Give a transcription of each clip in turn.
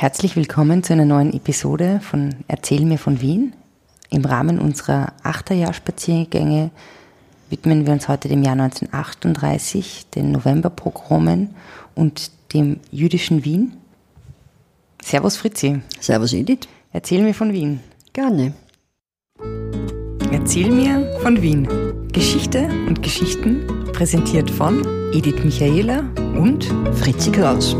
Herzlich willkommen zu einer neuen Episode von Erzähl mir von Wien. Im Rahmen unserer Achterjahrspaziergänge widmen wir uns heute dem Jahr 1938, den Novemberpogromen und dem jüdischen Wien. Servus Fritzi. Servus Edith. Erzähl mir von Wien. Gerne. Erzähl mir von Wien. Geschichte und Geschichten präsentiert von Edith Michaela und Fritzi Kraus.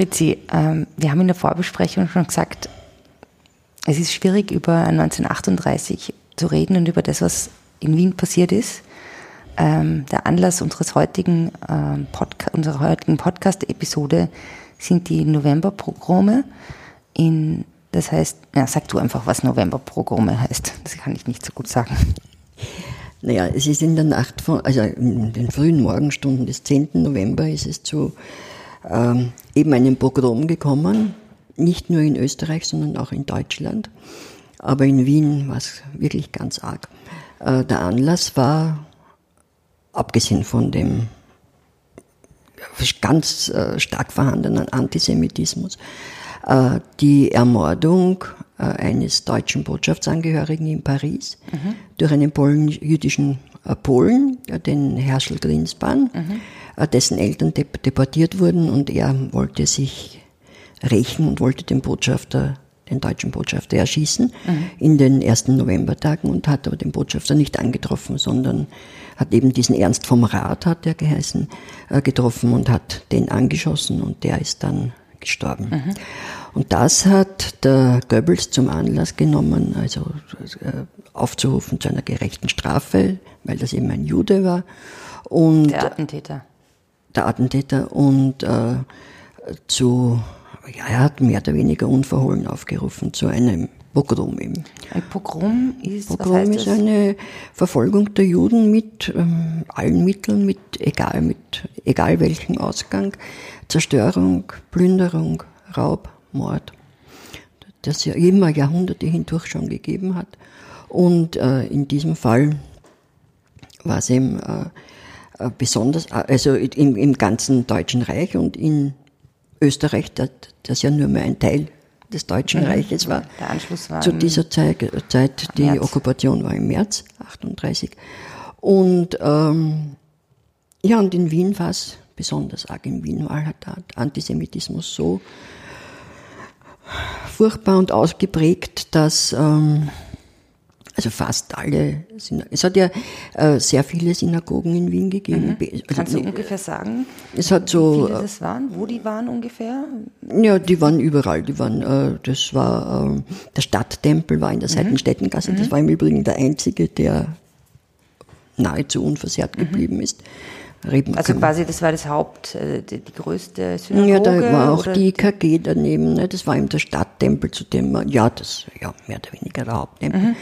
Fritzi, ähm, wir haben in der Vorbesprechung schon gesagt, es ist schwierig, über 1938 zu reden und über das, was in Wien passiert ist. Ähm, der Anlass unseres heutigen, ähm, Podca unserer heutigen Podcast-Episode sind die Novemberprogramme. In, das heißt, ja, sag du einfach, was Novemberprogramme heißt. Das kann ich nicht so gut sagen. Naja, es ist in der Nacht von, also in den frühen Morgenstunden des 10. November ist es zu ähm, eben einem Pogrom gekommen, nicht nur in Österreich, sondern auch in Deutschland. Aber in Wien war es wirklich ganz arg. Äh, der Anlass war, abgesehen von dem ganz äh, stark vorhandenen Antisemitismus, äh, die Ermordung äh, eines deutschen Botschaftsangehörigen in Paris mhm. durch einen Polen, jüdischen äh, Polen, den Herschel Grinspan, mhm. Dessen Eltern deportiert wurden und er wollte sich rächen und wollte den Botschafter, den deutschen Botschafter erschießen mhm. in den ersten Novembertagen und hat aber den Botschafter nicht angetroffen, sondern hat eben diesen Ernst vom Rat, hat er geheißen, getroffen und hat den angeschossen und der ist dann gestorben. Mhm. Und das hat der Goebbels zum Anlass genommen, also äh, aufzurufen zu einer gerechten Strafe, weil das eben ein Jude war. Und der Attentäter. Der Attentäter und äh, zu, ja, er hat mehr oder weniger unverhohlen aufgerufen zu einem Pogrom eben. Ein Pogrom ist, Pogrom ist eine Verfolgung der Juden mit ähm, allen Mitteln, mit egal, mit egal welchem Ausgang. Zerstörung, Plünderung, Raub, Mord, das ja immer Jahrhunderte hindurch schon gegeben hat. Und äh, in diesem Fall war es eben äh, äh besonders, äh, also im, im ganzen Deutschen Reich und in Österreich, das, ja nur mehr ein Teil des Deutschen. Reiches war. Der Anschluss war zu dieser Zeit, Zeit die März. Okkupation war im März 38. Und ähm, ja, und in Wien war es besonders arg in Wien, weil halt der Antisemitismus so furchtbar und ausgeprägt, dass ähm, also fast alle, es hat ja äh, sehr viele Synagogen in Wien gegeben. Mhm. Kannst also, du ungefähr sagen, es hat so, wie viele äh, das waren, wo die waren ungefähr? Ja, die waren überall. Die waren, äh, das war äh, der Stadttempel war in der mhm. Seitenstädtengasse. Mhm. Das war im Übrigen der einzige, der nahezu unversehrt mhm. geblieben ist. Reben also quasi, das war das Haupt, äh, die, die größte Synagoge? Ja, da war auch die IKG daneben, ne? das war eben der Stadttempel, zu dem man, ja, das, ja, mehr oder weniger der Haupttempel.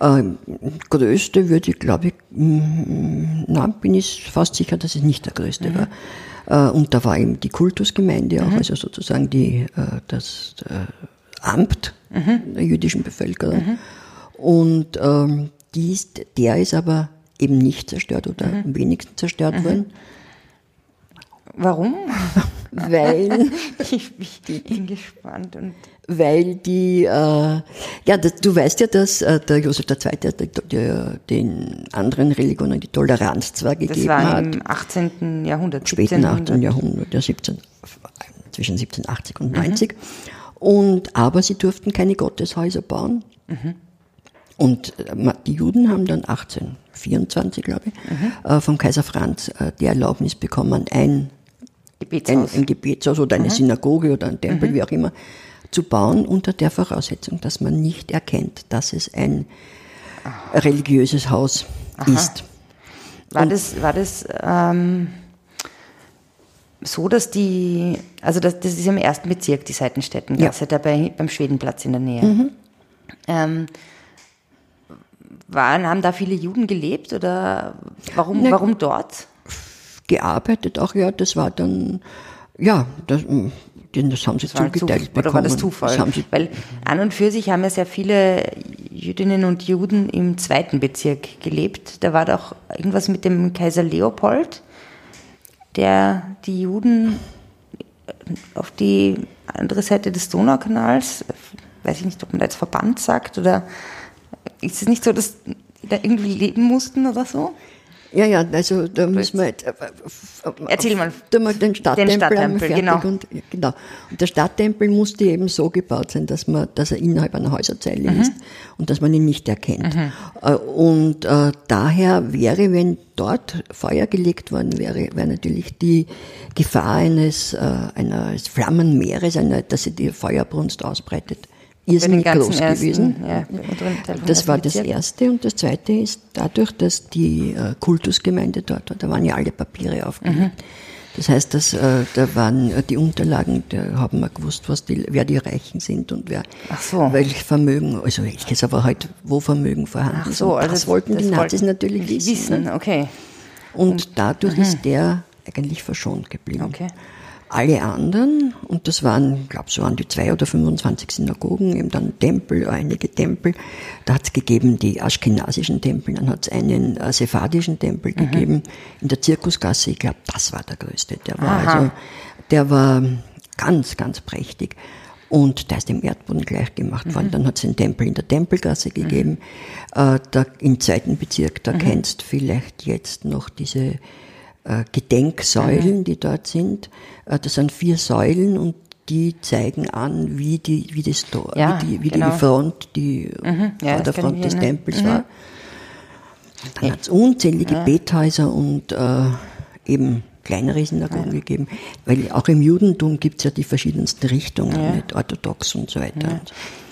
Mhm. Ähm, größte würde ich, glaube ich, mm, na, bin ich fast sicher, dass es nicht der größte mhm. war. Äh, und da war eben die Kultusgemeinde auch, mhm. also sozusagen die, äh, das äh, Amt mhm. der jüdischen Bevölkerung. Mhm. Und ähm, die ist, der ist aber eben nicht zerstört oder mhm. am wenigsten zerstört mhm. worden. Warum? weil ich, bin gespannt und weil die äh, ja das, du weißt ja, dass äh, der Josef II. Der, der, den anderen Religionen die Toleranz zwar gegeben hat. Das war im 18. Jahrhundert, späten 18. Jahrhundert, ja 17 zwischen 1780 und 90 mhm. und aber sie durften keine Gotteshäuser bauen. Mhm. Und äh, die Juden haben dann 1824, glaube ich, mhm. Äh, vom Kaiser Franz äh, die Erlaubnis bekommen, ein Gebetshaus, ein, ein Gebetshaus oder eine mhm. Synagoge oder ein Tempel, mhm. wie auch immer, zu bauen unter der Voraussetzung, dass man nicht erkennt, dass es ein Aha. religiöses Haus Aha. ist. War Und das, war das ähm, so, dass die, also das, das ist im ersten Bezirk, die Seitenstädtengasse, ja. dabei beim Schwedenplatz in der Nähe. Mhm. Ähm, waren, haben da viele Juden gelebt oder warum, ne, warum dort? Gearbeitet auch, ja, das war dann, ja, das, das haben sie das zugeteilt Zuf bekommen. Oder war das Zufall? Das Weil an und für sich haben ja sehr viele Jüdinnen und Juden im zweiten Bezirk gelebt. Da war doch irgendwas mit dem Kaiser Leopold. der die Juden auf die andere Seite des Donaukanals, weiß ich nicht, ob man da jetzt Verband sagt, oder ist es nicht so, dass die da irgendwie leben mussten oder so? Ja, ja, also da müssen wir jetzt, äh, Erzähl mal. Den Stadttempel, Den Stadttempel, fertig genau. Und, genau. Und der Stadttempel musste eben so gebaut sein, dass man, dass er innerhalb einer Häuserzeile Mhm. ist und dass man ihn nicht erkennt. Äh, Und äh, daher wäre, wenn dort Feuer gelegt worden wäre, wäre natürlich die Gefahr eines, äh, eines Flammenmeeres, einer, dass sich die Feuerbrunst ausbreitet, irrsinnig groß ersten, gewesen. Ja, Das war das. Erste. Und das Zweite ist, dadurch, dass die äh, Kultusgemeinde dort war, da waren ja alle Papiere aufgelegt. Mhm. Das heißt, dass, äh, da waren äh, die Unterlagen, da haben wir gewusst, was die, wer die Reichen sind und wer so. welches Vermögen, also welches, aber halt, wo Vermögen vorhanden Ach ist. so, Und also das wollten die das Nazis wollten natürlich die wissen. wissen. Okay. Und dadurch ist der eigentlich verschont geblieben. Okay. Alle anderen, und das waren, glaube so an die zwei oder 25 Synagogen, eben dann Tempel, einige Tempel. Da hat es gegeben die aschkenasischen Tempel, dann hat es einen äh, sephardischen Tempel Mhm. gegeben in der Zirkusgasse. Ich glaube, das war der größte. Der war Aha. also, der war ganz, ganz prächtig. Und da ist dem Erdboden gleich gemacht Mhm. worden. Dann hat es einen Tempel in der Tempelgasse gegeben. Äh, da, Im zweiten Bezirk, Mhm. da kennst vielleicht jetzt noch diese Gedenksäulen, die dort sind. Äh, das sind vier Säulen und die zeigen an, wie die, wie das Tor, Ja, wie die, wie genau. die Front, die Ja, vor der Front des erinnern. Tempels war. Dann hat es unzählige Bethäuser und äh, eben kleinere Synagogen gegeben, weil auch im Judentum gibt es ja die verschiedensten Richtungen, nicht? Orthodox und so weiter.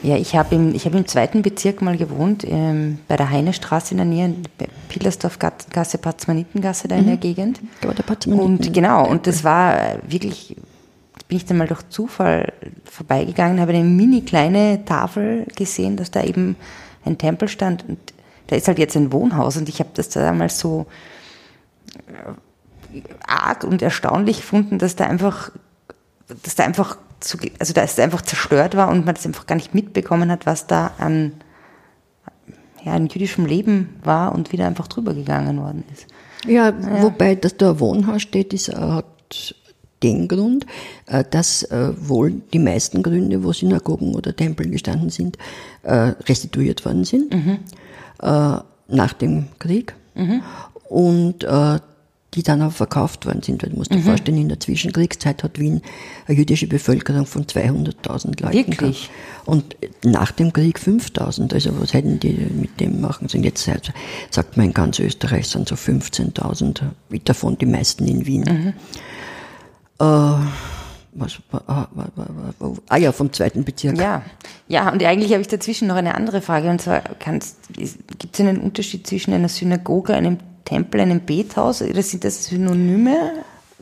Ja, ich habe im, ich hab im zweiten Bezirk mal gewohnt, ähm, bei der Heinestraße in der Nähe, bei Pilersdorfgasse, Patzmanitengasse, da in der Gegend. Aber der Patzmaniten- Und genau, und das war äh, wirklich, bin ich dann mal durch Zufall vorbeigegangen, habe eine mini kleine Tafel gesehen, dass da eben ein Tempel stand. Und da ist halt jetzt ein Wohnhaus und ich habe das da damals so äh, arg und erstaunlich gefunden, dass da einfach, dass da einfach, zu, also da es einfach zerstört war und man das einfach gar nicht mitbekommen hat, was da an, ja, an jüdischem Leben war und wieder einfach drüber gegangen worden ist. Ja, wobei, dass da ein Wohnhaus steht, ist, äh, hat den Grund, äh, dass äh, wohl die meisten Gründe, wo Synagogen oder Tempel gestanden sind, restituiert worden sind äh, nach dem Krieg. Und äh, die dann auch verkauft worden sind. Du musst dir vorstellen, in der Zwischenkriegszeit hat Wien eine jüdische Bevölkerung von 200.000 Leuten. Wirklich? gehabt. Und nach dem Krieg 5000. Also was hätten die mit dem machen sollen? Jetzt sagt- man in ganz Österreich sind so 15.000, davon die meisten in Wien. Äh, was, ah ja, vom zweiten Bezirk. Ja, ja, und eigentlich habe ich dazwischen noch eine andere Frage. Und zwar, gibt es einen Unterschied zwischen einer Synagoge, einem Tempel, einem Bethaus? Oder sind das Synonyme?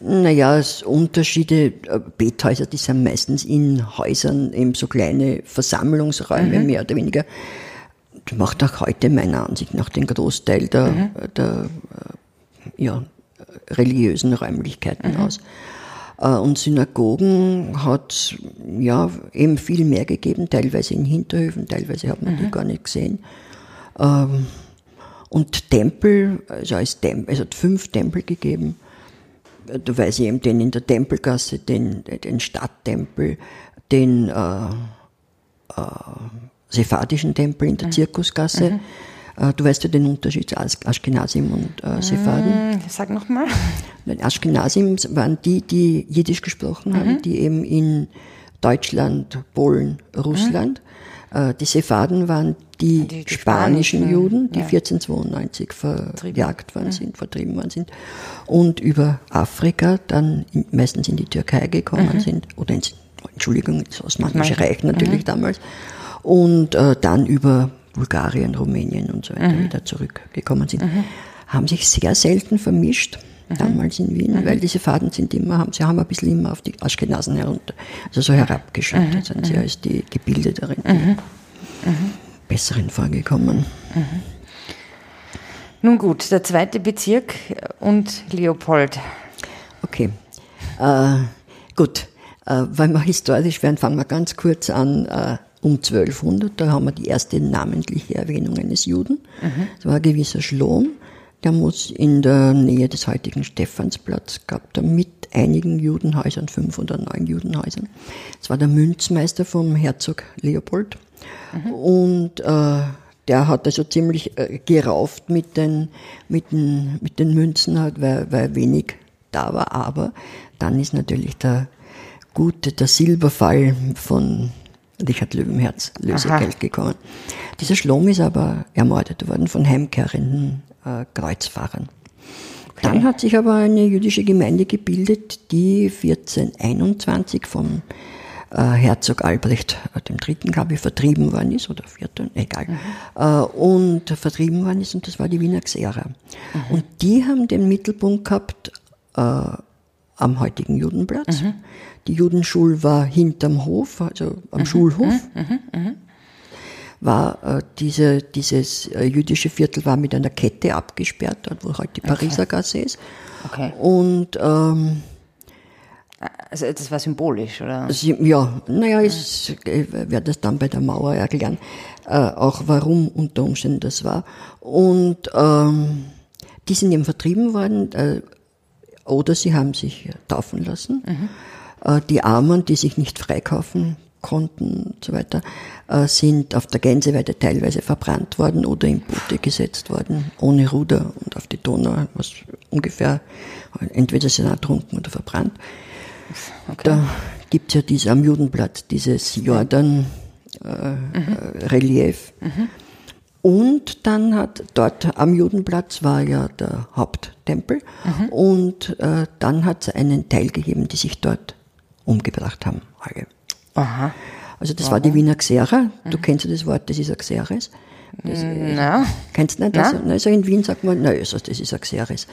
Naja, es Unterschiede, äh, Bethäuser, die sind meistens in Häusern eben so kleine Versammlungsräume, mehr oder weniger. Das macht auch heute meiner Ansicht nach den Großteil der, der äh, ja, religiösen Räumlichkeiten aus. Äh, Und Synagogen hat ja eben viel mehr gegeben, teilweise in Hinterhöfen, teilweise hat man die gar nicht gesehen. Ähm, Und Tempel, also als Tempel, es hat fünf Tempel gegeben. Da weiß ich eben den in der Tempelgasse, den, den Stadttempel, den äh, äh, sephardischen Tempel in der Zirkusgasse. Äh, du weißt ja den Unterschied zwischen Aschkenazim und äh, Sepharden. Hm, Sag nochmal. Die Aschkenazim waren die, die Jiddisch gesprochen Mhm. haben, die eben in Deutschland, Polen, Russland. Äh, Die Sepharden waren die, Die- spanischen spanischen, Juden, die ja. 1492 verjagt worden sind, vertrieben worden sind und über Afrika dann in, meistens in die Türkei gekommen sind oder ins, Entschuldigung, ins Osmanische Reich natürlich damals und äh, dann über Bulgarien, Rumänien und so weiter wieder zurückgekommen sind, haben sich sehr selten vermischt. Damals in Wien, weil diese Faden sind immer, haben, sie haben ein bisschen immer auf die Aschkenasen herunter, also so herabgeschaut, da sind sie als die Gebildeteren, die Besseren vorgekommen. Nun gut, der zweite Bezirk und Leopold. Okay, äh, gut, äh, weil wir historisch werden, fangen wir ganz kurz an, äh, um 1200, da haben wir die erste namentliche Erwähnung eines Juden. Das war ein gewisser Schlom, der muss in der Nähe des heutigen Stephansplatz, gab da mit einigen Judenhäusern, fünf oder neun Judenhäusern. Es war der Münzmeister vom Herzog Leopold. Mhm. Und äh, der hat also ziemlich äh, gerauft mit den, mit den, mit den Münzen, halt, weil, weil wenig da war. Aber dann ist natürlich der gute, der Silberfall von Richard Löwenherz Lösegeld gekommen. Dieser Schlom ist aber ermordet worden von heimkehrenden äh, Kreuzfahrern. Okay. Dann hat sich aber eine jüdische Gemeinde gebildet, die 1421 vom äh, Herzog Albrecht äh, dem Dritten, glaube ich, vertrieben worden ist, oder Vierten, egal, mhm. äh, und vertrieben worden ist, und das war die Wiener Xera. Mhm. Und die haben den Mittelpunkt gehabt äh, am heutigen Judenplatz. Mhm. Die Judenschule war hinterm Hof, also am mhm. Schulhof. War äh, diese, dieses äh, jüdische Viertel war mit einer Kette abgesperrt, dort wo heute die Pariser okay. Gasse ist. Okay. Und ähm, also das war symbolisch, oder? Ja, naja, ich werde das dann bei der Mauer erklären, äh, auch warum unter Umständen das war. Und ähm, die sind eben vertrieben worden, äh, oder sie haben sich taufen lassen. Mhm. Äh, die Armen, die sich nicht freikaufen konnten und so weiter, äh, sind auf der Gänseweide teilweise verbrannt worden oder in Boote gesetzt worden, ohne Ruder und auf die Donau, was ungefähr, entweder sind ertrunken oder verbrannt. Okay. Da gibt es ja diese, am Judenblatt dieses Jordan-Relief. Äh, mhm. mhm. Und dann hat dort am Judenplatz war ja der Haupttempel mhm. und äh, dann hat es einen Teil gegeben, die sich dort umgebracht haben, alle. Aha. Also das Warum? war die Wiener Xera. Du mhm. kennst ja das Wort, das ist ein Xeres. Das, mm, na. Kennst du nicht? Also, also in Wien sagt man, naja, also das ist ein Xeres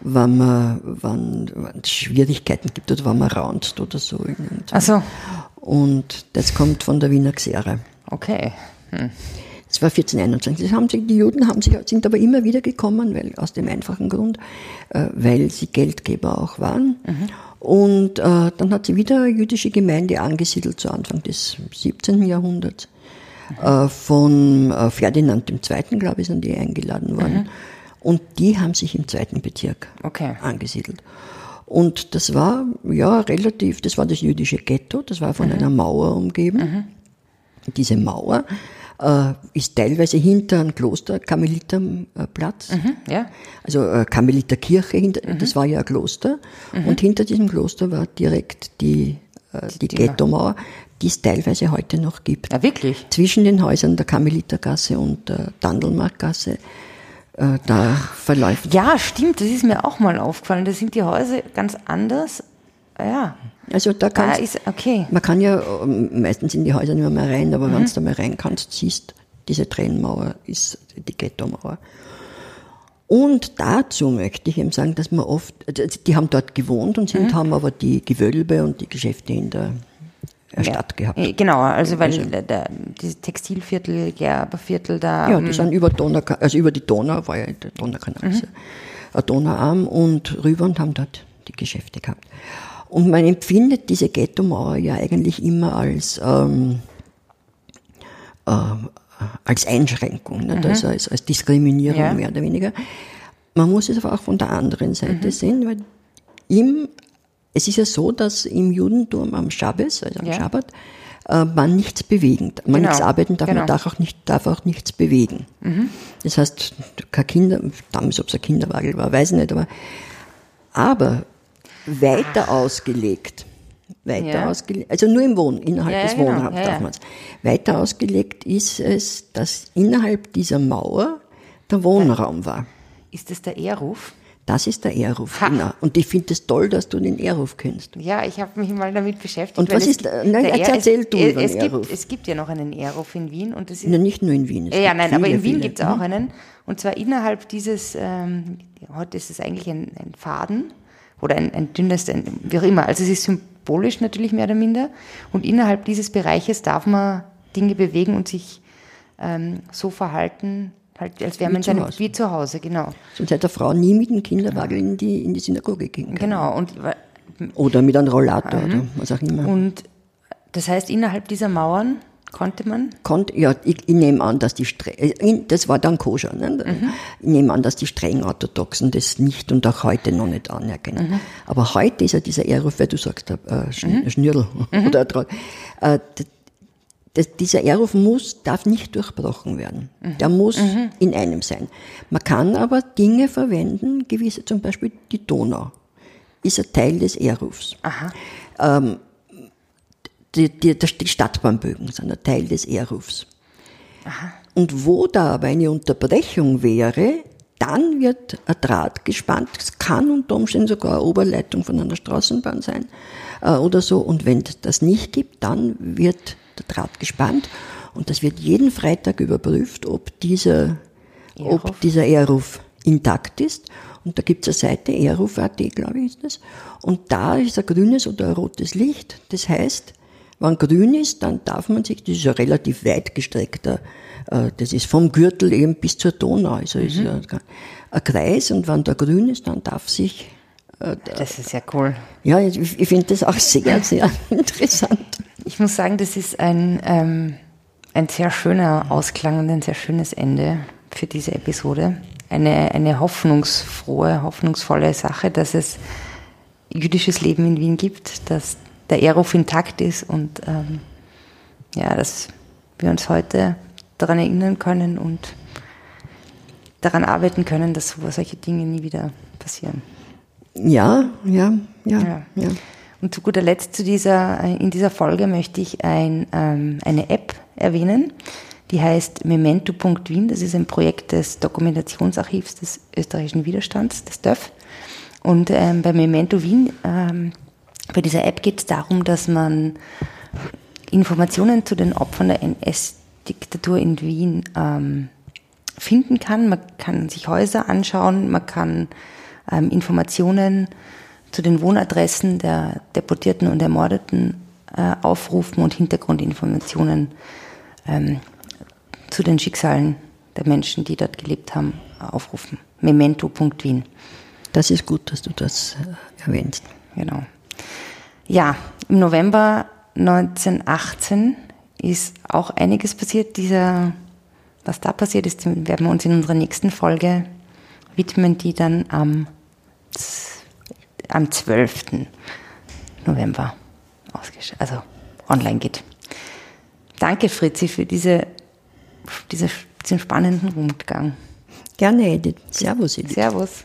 wenn man, wenn, wenn es Schwierigkeiten gibt oder wenn man raunzt oder so. Ach so. Und das kommt von der Wiener Xere. Okay. Hm. Das war 1421. Das haben sich, die Juden haben sich, sind aber immer wieder gekommen, weil, aus dem einfachen Grund, äh, weil sie Geldgeber auch waren. Mhm. Und äh, dann hat sie wieder eine jüdische Gemeinde angesiedelt zu Anfang des 17. Jahrhunderts. Äh, von äh, Ferdinand II., glaube ich, sind die eingeladen worden. Mhm. Und die haben sich im zweiten Bezirk okay. angesiedelt. Und das war ja relativ, das war das jüdische Ghetto, das war von mhm. einer Mauer umgeben. Mhm. Diese Mauer äh, ist teilweise hinter einem Kloster, Karmeliterplatz. Mhm, ja. Also äh, Karmeliterkirche, hinter, mhm. das war ja ein Kloster. Mhm. Und hinter diesem Kloster war direkt die, äh, die, die Ghetto-Mauer, die es teilweise heute noch gibt. Ja, wirklich? Zwischen den Häusern der Karmelitergasse und der Dandelmarktgasse äh, da verläuft. Ja, stimmt, das ist mir auch mal aufgefallen. Da sind die Häuser ganz anders. Ja. Also da kann da okay. man kann ja ähm, meistens in die Häuser nicht mehr rein, aber mhm. wenn du da mal rein kannst, siehst, diese Trennmauer ist die Ghetto-Mauer. Und dazu möchte ich eben sagen, dass man oft, also die haben dort gewohnt und sind, mhm. haben aber die Gewölbe und die Geschäfte in der ja. Stadt gehabt. Äh, genau, also weil also, der, dieses Textilviertel, Gerberviertel da. Ja, die sind über Donau, also über die Donau, war ja der Donaukanal, mhm. ein Donauarm und rüber und haben dort die Geschäfte gehabt. Und man empfindet diese Ghetto-Mauer ja eigentlich immer als, ähm, äh, als Einschränkung, ne? mhm. also als, als Diskriminierung ja. mehr oder weniger. Man muss es aber auch von der anderen Seite mhm. sehen, weil im es ist ja so, dass im Judentum am Schabbes, also am ja. Schabbat, äh, man nichts bewegen, man genau. nichts arbeiten darf, genau. man darf auch, nicht, darf auch nichts bewegen. Mhm. Das heißt, kein Kinder, damals ob es ein Kinderwagel war, weiß ich nicht, aber, aber weiter ausgelegt, weiter ja. ausgelegt, also nur im Wohn, innerhalb ja, des genau. Wohnraums ja, darf man es. Weiter ausgelegt ist es, dass innerhalb dieser Mauer der Wohnraum war. Ist das der Ehrruf? Das ist der Ehrruf, genau. Und ich finde es toll, dass du den Ehrruf kennst. Ja, ich habe mich mal damit beschäftigt. Und was ist, nein, der erzähl du es, über es Ehrruf. Gibt, es gibt ja noch einen Ehrruf in Wien. Und das ist, nein, nicht nur in Wien. ja, nein, aber in Wien gibt es auch einen. Und zwar innerhalb dieses, ähm, heute ist es eigentlich ein, ein Faden oder ein, ein dünnes, ein, wie auch immer. Also es ist symbolisch natürlich mehr oder minder. Und innerhalb dieses Bereiches darf man Dinge bewegen und sich ähm, so verhalten, Halt, als wäre man seine, wie zu Hause, genau. Sonst hätte eine Frau nie mit dem Kinderwagen in die, in die Synagoge gehen können. Genau. Und, oder mit einem Rollator mhm. oder was auch immer. Und das heißt, innerhalb dieser Mauern Konnte man? Konnte, ja, ich, ich nehme an, dass die streng, das war dann koscher, ne? Mhm. Ich nehme an, dass die streng Orthodoxen das nicht und auch heute noch nicht anerkennen. Mhm. Aber heute ist ja dieser Ehruf, weil du sagst, äh, Sch mhm. Schnürl mhm. oder äh, das, dieser Ehruf muss, darf nicht durchbrochen werden. Mhm. Der muss mhm. in einem sein. Man kann aber Dinge verwenden, gewisse, zum Beispiel die Donau ist ein Teil des Ehrufs. Ähm, die, die, die Stadtbahnbögen sind ein Teil des Ehrufs. Aha. Und wo da aber eine Unterbrechung wäre, dann wird ein Draht gespannt. Es kann unter Umständen sogar eine Oberleitung von einer Straßenbahn sein äh, oder so. Und wenn es das nicht gibt, dann wird der Draht gespannt. Und das wird jeden Freitag überprüft, ob dieser, Ehruf. ob dieser Ehruf intakt ist. Und da gibt es eine Seite, eruf.at, glaube ich, ist das. Und da ist ein grünes oder ein rotes Licht. Das heißt, wenn grün ist, dann darf man sich, das ist ja relativ weit gestreckter, äh, das ist vom Gürtel eben bis zur Donau, also mhm. ist ja ein Kreis und wenn da grün ist, dann darf sich äh, das ist ja cool. Ja, ich, ich finde das auch sehr, sehr interessant. Ich muss sagen, das ist ein, ähm, ein sehr schöner Ausklang und ein sehr schönes Ende für diese Episode. Eine, eine hoffnungsfrohe, hoffnungsvolle Sache, dass es jüdisches Leben in Wien gibt, dass der Eruf intakt ist und ähm, ja, dass wir uns heute daran erinnern können und daran arbeiten können, dass solche Dinge nie wieder passieren. Ja, ja, ja, ja. ja. Und zu guter Letzt zu dieser, äh, in dieser Folge möchte ich ein, ähm, eine App erwähnen, die heißt Memento.wien. Das ist ein Projekt des Dokumentationsarchivs des österreichischen Widerstands, des DÖF. Und ähm, bei Memento Wien ähm, bei dieser App geht es darum, dass man Informationen zu den Opfern der NS-Diktatur in Wien ähm, finden kann. Man kann sich Häuser anschauen, man kann ähm, Informationen zu den Wohnadressen der Deportierten und Ermordeten äh, aufrufen und Hintergrundinformationen ähm, zu den Schicksalen der Menschen, die dort gelebt haben, aufrufen. Memento.wien. Das ist gut, dass du das äh, erwähnst. Genau. Ja, im November 1918 ist auch einiges passiert. Dieser, was da passiert ist, werden wir uns in unserer nächsten Folge widmen, die dann am, am 12. November also online geht. Danke, Fritzi, für diese, diese, diesen spannenden Rundgang. Gerne, Edith. Servus, Edith. Servus.